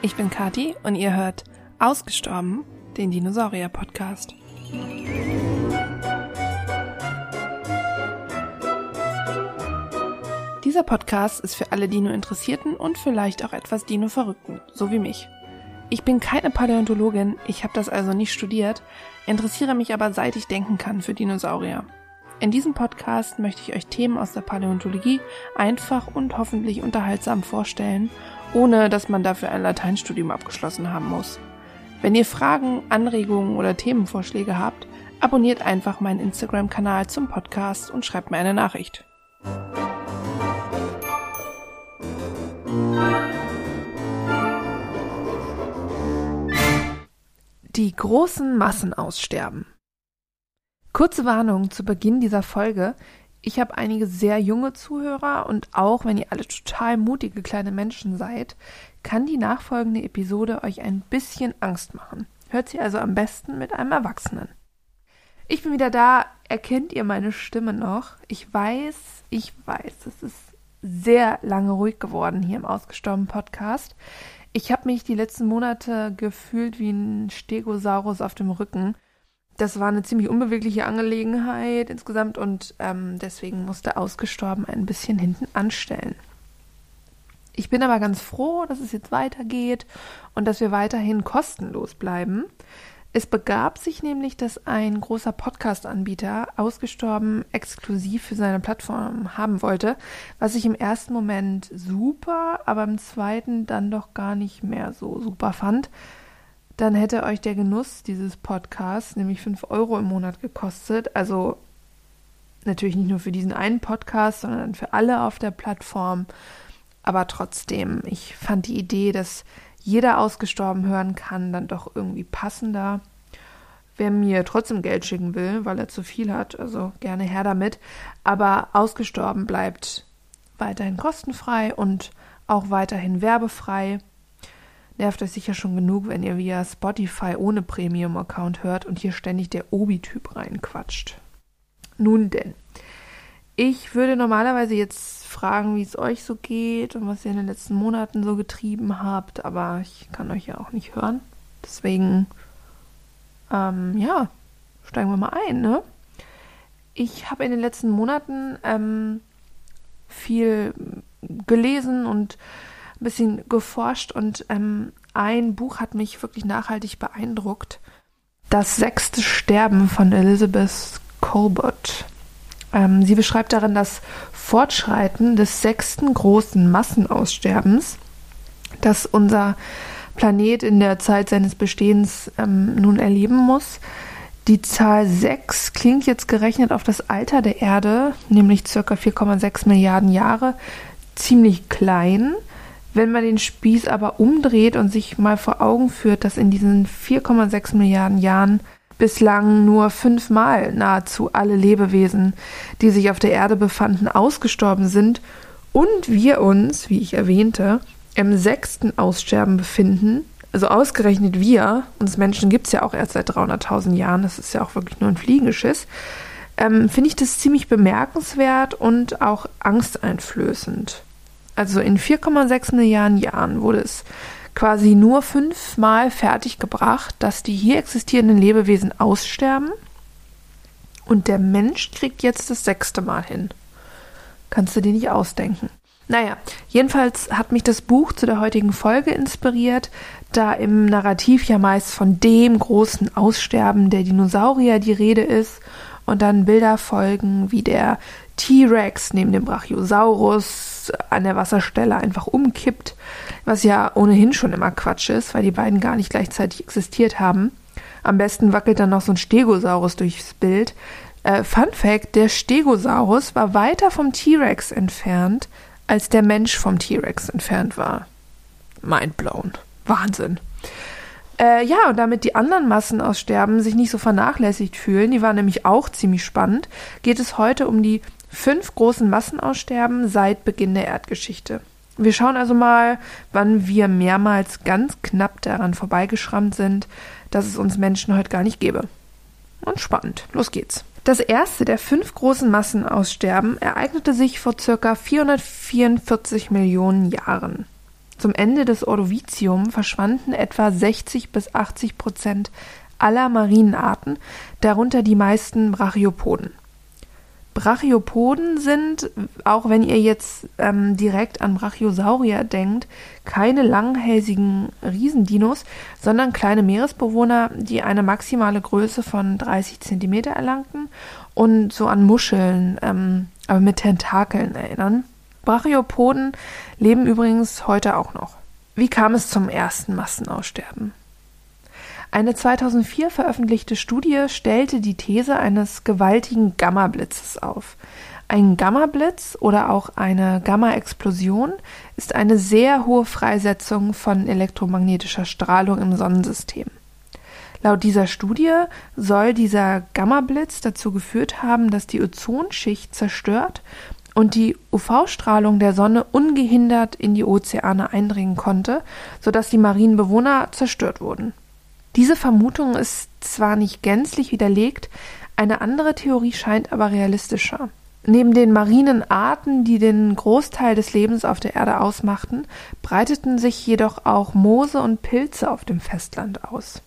Ich bin Kati und ihr hört Ausgestorben, den Dinosaurier-Podcast. Dieser Podcast ist für alle Dino-Interessierten und vielleicht auch etwas Dino-Verrückten, so wie mich. Ich bin keine Paläontologin, ich habe das also nicht studiert, interessiere mich aber seit ich denken kann für Dinosaurier. In diesem Podcast möchte ich euch Themen aus der Paläontologie einfach und hoffentlich unterhaltsam vorstellen, ohne dass man dafür ein Lateinstudium abgeschlossen haben muss. Wenn ihr Fragen, Anregungen oder Themenvorschläge habt, abonniert einfach meinen Instagram-Kanal zum Podcast und schreibt mir eine Nachricht. Die großen Massen aussterben. Kurze Warnung zu Beginn dieser Folge. Ich habe einige sehr junge Zuhörer und auch wenn ihr alle total mutige kleine Menschen seid, kann die nachfolgende Episode euch ein bisschen Angst machen. Hört sie also am besten mit einem Erwachsenen. Ich bin wieder da. Erkennt ihr meine Stimme noch? Ich weiß, ich weiß, es ist sehr lange ruhig geworden hier im ausgestorbenen Podcast. Ich habe mich die letzten Monate gefühlt wie ein Stegosaurus auf dem Rücken. Das war eine ziemlich unbewegliche Angelegenheit insgesamt und ähm, deswegen musste ausgestorben ein bisschen hinten anstellen. Ich bin aber ganz froh, dass es jetzt weitergeht und dass wir weiterhin kostenlos bleiben. Es begab sich nämlich, dass ein großer Podcast-Anbieter ausgestorben exklusiv für seine Plattform haben wollte, was ich im ersten Moment super, aber im zweiten dann doch gar nicht mehr so super fand. Dann hätte euch der Genuss dieses Podcasts nämlich 5 Euro im Monat gekostet. Also natürlich nicht nur für diesen einen Podcast, sondern für alle auf der Plattform. Aber trotzdem, ich fand die Idee, dass jeder ausgestorben hören kann, dann doch irgendwie passender. Wer mir trotzdem Geld schicken will, weil er zu viel hat, also gerne her damit. Aber ausgestorben bleibt weiterhin kostenfrei und auch weiterhin werbefrei. Nervt euch sicher schon genug, wenn ihr via Spotify ohne Premium-Account hört und hier ständig der Obi-Typ reinquatscht. Nun denn. Ich würde normalerweise jetzt fragen, wie es euch so geht und was ihr in den letzten Monaten so getrieben habt, aber ich kann euch ja auch nicht hören. Deswegen, ähm, ja, steigen wir mal ein, ne? Ich habe in den letzten Monaten ähm, viel gelesen und ein bisschen geforscht und ähm, ein Buch hat mich wirklich nachhaltig beeindruckt. Das sechste Sterben von Elizabeth Colbert. Ähm, sie beschreibt darin das Fortschreiten des sechsten großen Massenaussterbens, das unser Planet in der Zeit seines Bestehens ähm, nun erleben muss. Die Zahl 6 klingt jetzt gerechnet auf das Alter der Erde, nämlich ca. 4,6 Milliarden Jahre, ziemlich klein. Wenn man den Spieß aber umdreht und sich mal vor Augen führt, dass in diesen 4,6 Milliarden Jahren bislang nur fünfmal nahezu alle Lebewesen, die sich auf der Erde befanden, ausgestorben sind und wir uns, wie ich erwähnte, im sechsten Aussterben befinden. Also ausgerechnet wir, uns Menschen gibt es ja auch erst seit 300.000 Jahren, das ist ja auch wirklich nur ein Fliegengeschiss, ähm, finde ich das ziemlich bemerkenswert und auch angsteinflößend. Also in 4,6 Milliarden Jahren wurde es quasi nur fünfmal fertiggebracht, dass die hier existierenden Lebewesen aussterben. Und der Mensch kriegt jetzt das sechste Mal hin. Kannst du dir nicht ausdenken. Naja, jedenfalls hat mich das Buch zu der heutigen Folge inspiriert, da im Narrativ ja meist von dem großen Aussterben der Dinosaurier die Rede ist und dann Bilder folgen, wie der T-Rex neben dem Brachiosaurus an der Wasserstelle einfach umkippt, was ja ohnehin schon immer Quatsch ist, weil die beiden gar nicht gleichzeitig existiert haben. Am besten wackelt dann noch so ein Stegosaurus durchs Bild. Äh, Fun Fact: Der Stegosaurus war weiter vom T-Rex entfernt, als der Mensch vom T-Rex entfernt war. Mindblown. Wahnsinn. Äh, ja, und damit die anderen Massenaussterben sich nicht so vernachlässigt fühlen, die waren nämlich auch ziemlich spannend, geht es heute um die fünf großen Massenaussterben seit Beginn der Erdgeschichte. Wir schauen also mal, wann wir mehrmals ganz knapp daran vorbeigeschrammt sind, dass es uns Menschen heute gar nicht gäbe. Und spannend. Los geht's. Das erste der fünf großen Massenaussterben ereignete sich vor circa 444 Millionen Jahren. Zum Ende des Ordovizium verschwanden etwa 60 bis 80 Prozent aller Marienarten, darunter die meisten Brachiopoden. Brachiopoden sind, auch wenn ihr jetzt ähm, direkt an Brachiosaurier denkt, keine langhälsigen Riesendinos, sondern kleine Meeresbewohner, die eine maximale Größe von 30 Zentimeter erlangten und so an Muscheln, ähm, aber mit Tentakeln erinnern. Brachiopoden leben übrigens heute auch noch. Wie kam es zum ersten Massenaussterben? Eine 2004 veröffentlichte Studie stellte die These eines gewaltigen Gamma-Blitzes auf. Ein Gamma-Blitz oder auch eine Gamma-Explosion ist eine sehr hohe Freisetzung von elektromagnetischer Strahlung im Sonnensystem. Laut dieser Studie soll dieser Gamma-Blitz dazu geführt haben, dass die Ozonschicht zerstört und die UV-Strahlung der Sonne ungehindert in die Ozeane eindringen konnte, sodass die marinen Bewohner zerstört wurden. Diese Vermutung ist zwar nicht gänzlich widerlegt, eine andere Theorie scheint aber realistischer. Neben den marinen Arten, die den Großteil des Lebens auf der Erde ausmachten, breiteten sich jedoch auch Moose und Pilze auf dem Festland aus.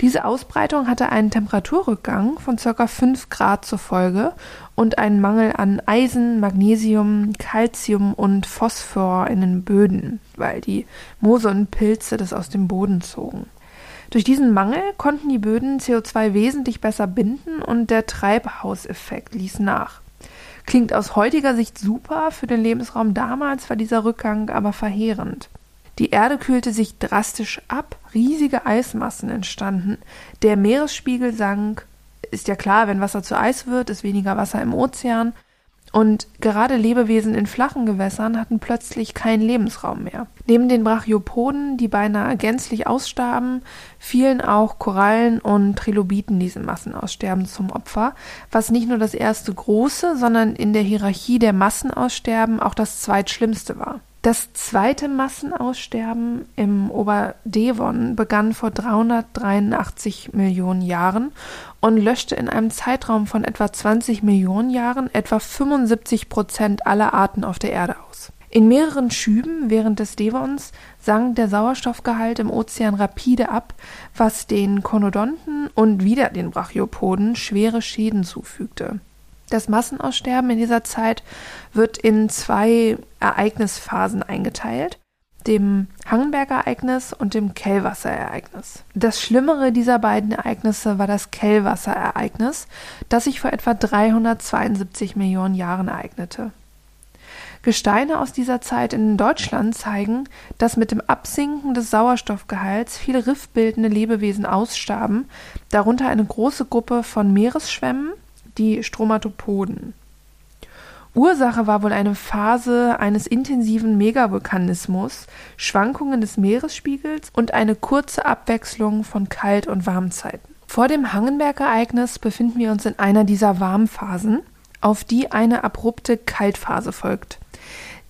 Diese Ausbreitung hatte einen Temperaturrückgang von ca. 5 Grad zur Folge und einen Mangel an Eisen, Magnesium, Calcium und Phosphor in den Böden, weil die Moose und Pilze das aus dem Boden zogen. Durch diesen Mangel konnten die Böden CO2 wesentlich besser binden und der Treibhauseffekt ließ nach. Klingt aus heutiger Sicht super, für den Lebensraum damals war dieser Rückgang aber verheerend. Die Erde kühlte sich drastisch ab, riesige Eismassen entstanden, der Meeresspiegel sank. Ist ja klar, wenn Wasser zu Eis wird, ist weniger Wasser im Ozean und gerade Lebewesen in flachen Gewässern hatten plötzlich keinen Lebensraum mehr. Neben den Brachiopoden, die beinahe gänzlich ausstarben, fielen auch Korallen und Trilobiten diesem Massenaussterben zum Opfer, was nicht nur das erste große, sondern in der Hierarchie der Massenaussterben auch das zweitschlimmste war. Das zweite Massenaussterben im Oberdevon begann vor 383 Millionen Jahren und löschte in einem Zeitraum von etwa 20 Millionen Jahren etwa 75 Prozent aller Arten auf der Erde aus. In mehreren Schüben während des Devons sank der Sauerstoffgehalt im Ozean rapide ab, was den Konodonten und wieder den Brachiopoden schwere Schäden zufügte. Das Massenaussterben in dieser Zeit wird in zwei Ereignisphasen eingeteilt, dem Hangenberg-Ereignis und dem Kellwasserereignis. Das Schlimmere dieser beiden Ereignisse war das Kellwasserereignis, das sich vor etwa 372 Millionen Jahren ereignete. Gesteine aus dieser Zeit in Deutschland zeigen, dass mit dem Absinken des Sauerstoffgehalts viele riffbildende Lebewesen ausstarben, darunter eine große Gruppe von Meeresschwämmen, die Stromatopoden. Ursache war wohl eine Phase eines intensiven Megavulkanismus, Schwankungen des Meeresspiegels und eine kurze Abwechslung von Kalt- und Warmzeiten. Vor dem Hangenberg-Ereignis befinden wir uns in einer dieser Warmphasen, auf die eine abrupte Kaltphase folgt,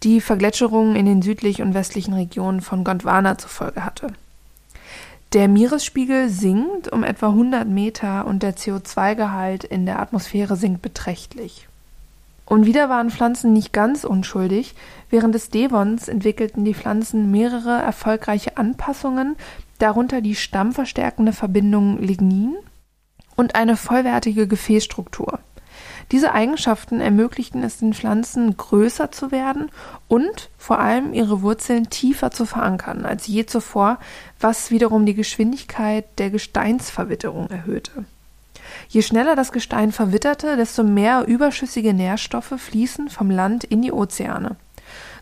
die Vergletscherungen in den südlich und westlichen Regionen von Gondwana zur Folge hatte. Der Meeresspiegel sinkt um etwa 100 Meter und der CO2-Gehalt in der Atmosphäre sinkt beträchtlich. Und wieder waren Pflanzen nicht ganz unschuldig. Während des Devons entwickelten die Pflanzen mehrere erfolgreiche Anpassungen, darunter die stammverstärkende Verbindung Lignin und eine vollwertige Gefäßstruktur. Diese Eigenschaften ermöglichten es den Pflanzen, größer zu werden und vor allem ihre Wurzeln tiefer zu verankern als je zuvor, was wiederum die Geschwindigkeit der Gesteinsverwitterung erhöhte. Je schneller das Gestein verwitterte, desto mehr überschüssige Nährstoffe fließen vom Land in die Ozeane.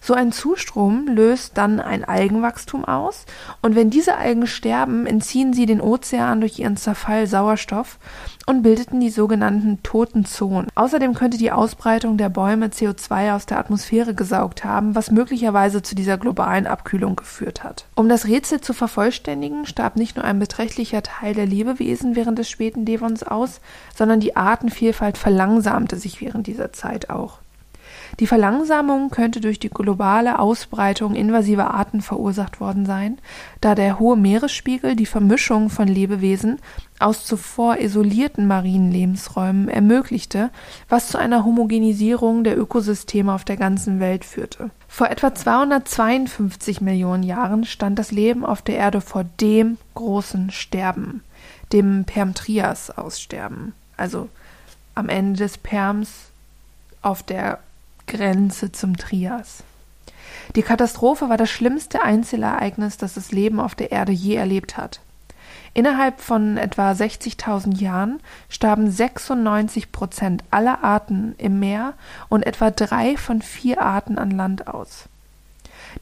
So ein Zustrom löst dann ein Algenwachstum aus und wenn diese Algen sterben, entziehen sie den Ozean durch ihren Zerfall Sauerstoff und bildeten die sogenannten toten Zonen. Außerdem könnte die Ausbreitung der Bäume CO2 aus der Atmosphäre gesaugt haben, was möglicherweise zu dieser globalen Abkühlung geführt hat. Um das Rätsel zu vervollständigen, starb nicht nur ein beträchtlicher Teil der Lebewesen während des späten Devons aus, sondern die Artenvielfalt verlangsamte sich während dieser Zeit auch. Die Verlangsamung könnte durch die globale Ausbreitung invasiver Arten verursacht worden sein, da der hohe Meeresspiegel die Vermischung von Lebewesen aus zuvor isolierten marinen Lebensräumen ermöglichte, was zu einer Homogenisierung der Ökosysteme auf der ganzen Welt führte. Vor etwa 252 Millionen Jahren stand das Leben auf der Erde vor dem großen Sterben, dem Perm-Trias-Aussterben, also am Ende des Perms auf der Grenze zum Trias. Die Katastrophe war das schlimmste Einzelereignis, das das Leben auf der Erde je erlebt hat. Innerhalb von etwa 60.000 Jahren starben 96 Prozent aller Arten im Meer und etwa drei von vier Arten an Land aus.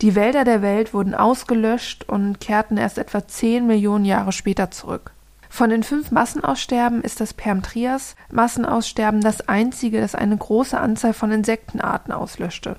Die Wälder der Welt wurden ausgelöscht und kehrten erst etwa 10 Millionen Jahre später zurück. Von den fünf Massenaussterben ist das Permtrias-Massenaussterben das einzige, das eine große Anzahl von Insektenarten auslöschte.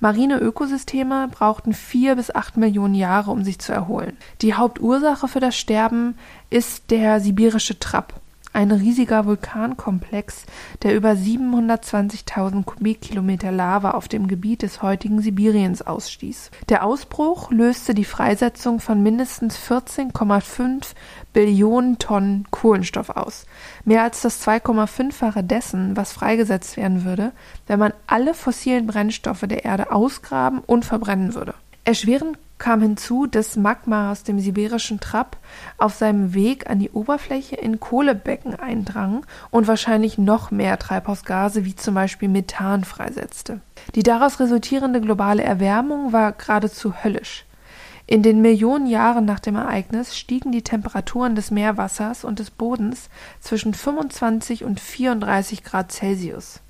Marine Ökosysteme brauchten vier bis acht Millionen Jahre, um sich zu erholen. Die Hauptursache für das Sterben ist der sibirische Trapp, ein riesiger Vulkankomplex, der über 720.000 Kubikkilometer Lava auf dem Gebiet des heutigen Sibiriens ausstieß. Der Ausbruch löste die Freisetzung von mindestens 14,5 Billionen Tonnen Kohlenstoff aus, mehr als das 2,5-fache dessen, was freigesetzt werden würde, wenn man alle fossilen Brennstoffe der Erde ausgraben und verbrennen würde. Erschwerend kam hinzu, dass Magma aus dem sibirischen Trapp auf seinem Weg an die Oberfläche in Kohlebecken eindrang und wahrscheinlich noch mehr Treibhausgase wie zum Beispiel Methan freisetzte. Die daraus resultierende globale Erwärmung war geradezu höllisch. In den Millionen Jahren nach dem Ereignis stiegen die Temperaturen des Meerwassers und des Bodens zwischen 25 und 34 Grad Celsius.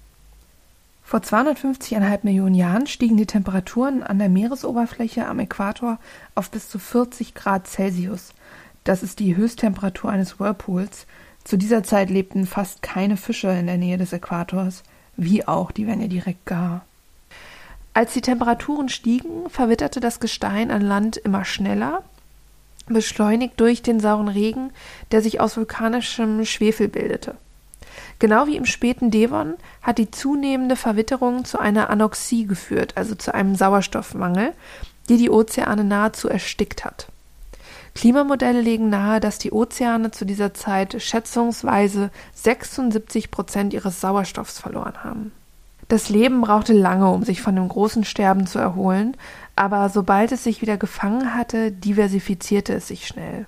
Vor 250,5 Millionen Jahren stiegen die Temperaturen an der Meeresoberfläche am Äquator auf bis zu 40 Grad Celsius. Das ist die Höchsttemperatur eines Whirlpools. Zu dieser Zeit lebten fast keine Fische in der Nähe des Äquators. Wie auch, die werden ja direkt gar. Als die Temperaturen stiegen, verwitterte das Gestein an Land immer schneller, beschleunigt durch den sauren Regen, der sich aus vulkanischem Schwefel bildete. Genau wie im späten Devon hat die zunehmende Verwitterung zu einer Anoxie geführt, also zu einem Sauerstoffmangel, die die Ozeane nahezu erstickt hat. Klimamodelle legen nahe, dass die Ozeane zu dieser Zeit schätzungsweise 76 Prozent ihres Sauerstoffs verloren haben. Das Leben brauchte lange, um sich von dem großen Sterben zu erholen, aber sobald es sich wieder gefangen hatte, diversifizierte es sich schnell.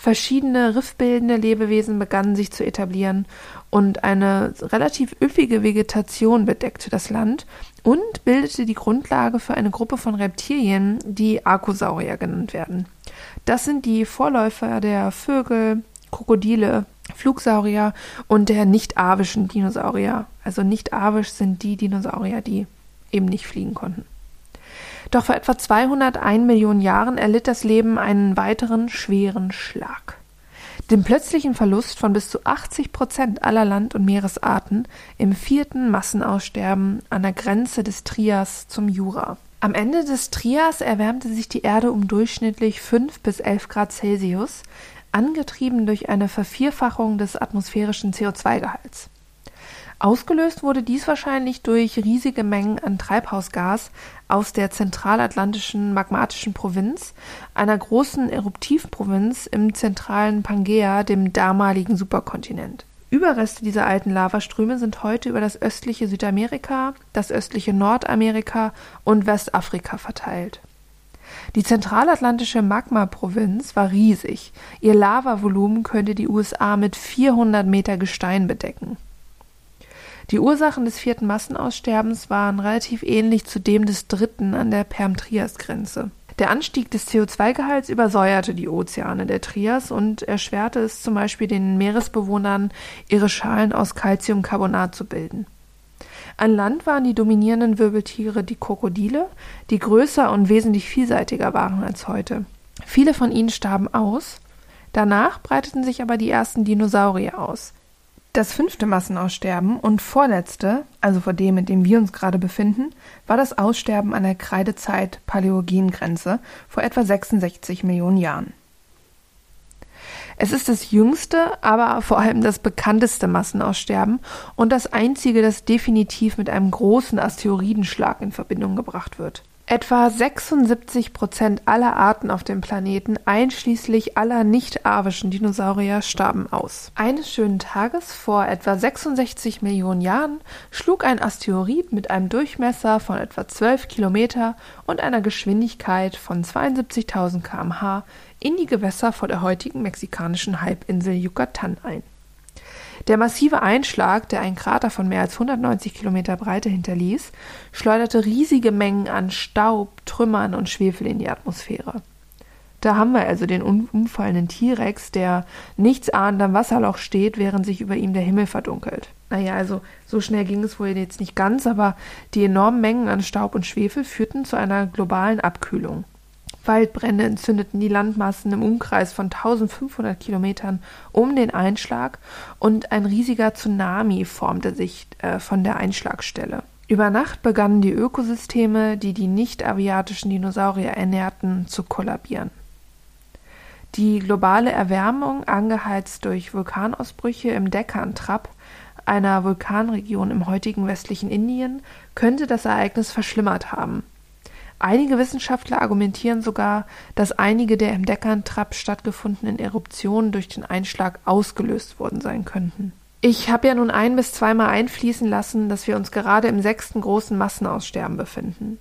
Verschiedene riffbildende Lebewesen begannen sich zu etablieren und eine relativ üppige Vegetation bedeckte das Land und bildete die Grundlage für eine Gruppe von Reptilien, die Archosaurier genannt werden. Das sind die Vorläufer der Vögel, Krokodile, Flugsaurier und der nicht-avischen Dinosaurier. Also nicht-avisch sind die Dinosaurier, die eben nicht fliegen konnten. Doch vor etwa 201 Millionen Jahren erlitt das Leben einen weiteren schweren Schlag. Den plötzlichen Verlust von bis zu 80 Prozent aller Land- und Meeresarten im vierten Massenaussterben an der Grenze des Trias zum Jura. Am Ende des Trias erwärmte sich die Erde um durchschnittlich 5 bis 11 Grad Celsius, angetrieben durch eine Vervierfachung des atmosphärischen CO2-Gehalts. Ausgelöst wurde dies wahrscheinlich durch riesige Mengen an Treibhausgas aus der zentralatlantischen magmatischen Provinz, einer großen Eruptivprovinz im zentralen Pangäa, dem damaligen Superkontinent. Überreste dieser alten Lavaströme sind heute über das östliche Südamerika, das östliche Nordamerika und Westafrika verteilt. Die zentralatlantische Magma-Provinz war riesig. Ihr Lavavolumen könnte die USA mit 400 Meter Gestein bedecken. Die Ursachen des vierten Massenaussterbens waren relativ ähnlich zu dem des dritten an der Perm-Trias-Grenze. Der Anstieg des CO2-Gehalts übersäuerte die Ozeane der Trias und erschwerte es zum Beispiel den Meeresbewohnern, ihre Schalen aus Calciumcarbonat zu bilden. An Land waren die dominierenden Wirbeltiere die Krokodile, die größer und wesentlich vielseitiger waren als heute. Viele von ihnen starben aus. Danach breiteten sich aber die ersten Dinosaurier aus. Das fünfte Massenaussterben und vorletzte, also vor dem, in dem wir uns gerade befinden, war das Aussterben an der Kreidezeit-Paläogengrenze vor etwa 66 Millionen Jahren. Es ist das jüngste, aber vor allem das bekannteste Massenaussterben und das einzige, das definitiv mit einem großen Asteroidenschlag in Verbindung gebracht wird. Etwa 76 Prozent aller Arten auf dem Planeten, einschließlich aller nicht-arvischen Dinosaurier, starben aus. Eines schönen Tages vor etwa 66 Millionen Jahren schlug ein Asteroid mit einem Durchmesser von etwa 12 Kilometer und einer Geschwindigkeit von 72.000 km/h in die Gewässer vor der heutigen mexikanischen Halbinsel Yucatan ein. Der massive Einschlag, der einen Krater von mehr als 190 Kilometer Breite hinterließ, schleuderte riesige Mengen an Staub, Trümmern und Schwefel in die Atmosphäre. Da haben wir also den umfallenden T-Rex, der nichtsahnd am Wasserloch steht, während sich über ihm der Himmel verdunkelt. Naja, also so schnell ging es wohl jetzt nicht ganz, aber die enormen Mengen an Staub und Schwefel führten zu einer globalen Abkühlung. Waldbrände entzündeten die Landmassen im Umkreis von 1500 Kilometern um den Einschlag und ein riesiger Tsunami formte sich äh, von der Einschlagstelle. Über Nacht begannen die Ökosysteme, die die nicht-aviatischen Dinosaurier ernährten, zu kollabieren. Die globale Erwärmung, angeheizt durch Vulkanausbrüche im Deccan-Trap, einer Vulkanregion im heutigen westlichen Indien, könnte das Ereignis verschlimmert haben. Einige Wissenschaftler argumentieren sogar, dass einige der im Deckern-Trap stattgefundenen Eruptionen durch den Einschlag ausgelöst worden sein könnten. Ich habe ja nun ein bis zweimal einfließen lassen, dass wir uns gerade im sechsten großen Massenaussterben befinden.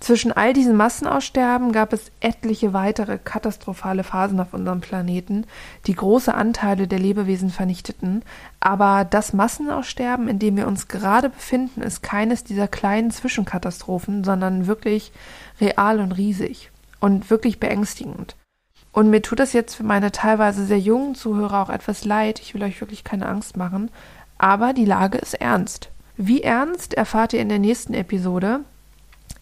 Zwischen all diesen Massenaussterben gab es etliche weitere katastrophale Phasen auf unserem Planeten, die große Anteile der Lebewesen vernichteten, aber das Massenaussterben, in dem wir uns gerade befinden, ist keines dieser kleinen Zwischenkatastrophen, sondern wirklich real und riesig und wirklich beängstigend. Und mir tut das jetzt für meine teilweise sehr jungen Zuhörer auch etwas leid, ich will euch wirklich keine Angst machen, aber die Lage ist ernst. Wie ernst erfahrt ihr in der nächsten Episode,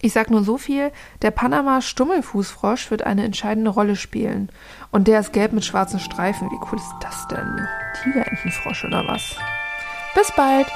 ich sag nur so viel, der Panama-Stummelfußfrosch wird eine entscheidende Rolle spielen. Und der ist gelb mit schwarzen Streifen. Wie cool ist das denn? Tigerentenfrosch oder was? Bis bald!